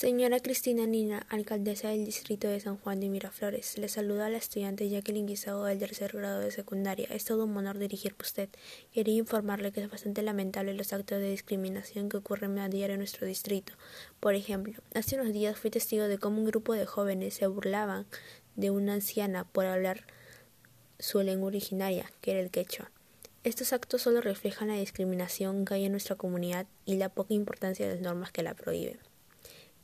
Señora Cristina Nina, alcaldesa del distrito de San Juan de Miraflores, le saluda a la estudiante Jacqueline Guisado del tercer grado de secundaria. Es todo un honor dirigir por usted. Quería informarle que es bastante lamentable los actos de discriminación que ocurren a diario en nuestro distrito. Por ejemplo, hace unos días fui testigo de cómo un grupo de jóvenes se burlaban de una anciana por hablar su lengua originaria, que era el quechua. Estos actos solo reflejan la discriminación que hay en nuestra comunidad y la poca importancia de las normas que la prohíben.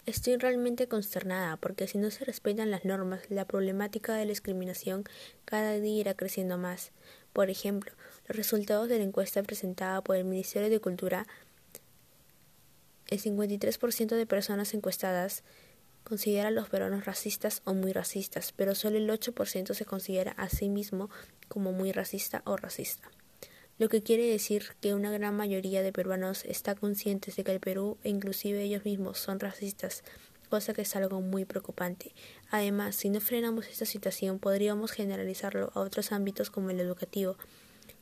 Estoy realmente consternada porque si no se respetan las normas, la problemática de la discriminación cada día irá creciendo más. Por ejemplo, los resultados de la encuesta presentada por el Ministerio de Cultura, el 53% de personas encuestadas considera a los peruanos racistas o muy racistas, pero solo el 8% se considera a sí mismo como muy racista o racista lo que quiere decir que una gran mayoría de peruanos está conscientes de que el Perú e inclusive ellos mismos son racistas, cosa que es algo muy preocupante. Además, si no frenamos esta situación, podríamos generalizarlo a otros ámbitos como el educativo,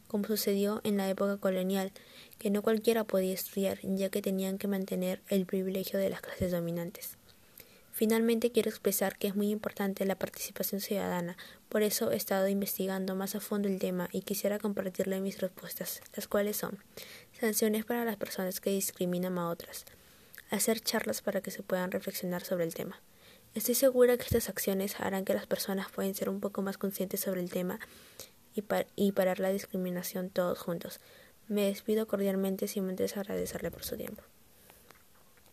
como sucedió en la época colonial, que no cualquiera podía estudiar, ya que tenían que mantener el privilegio de las clases dominantes. Finalmente quiero expresar que es muy importante la participación ciudadana, por eso he estado investigando más a fondo el tema y quisiera compartirle mis respuestas, las cuales son sanciones para las personas que discriminan a otras, hacer charlas para que se puedan reflexionar sobre el tema. Estoy segura que estas acciones harán que las personas puedan ser un poco más conscientes sobre el tema y, parar la discriminación todos juntos. Me despido cordialmente sin antes agradecerle por su tiempo.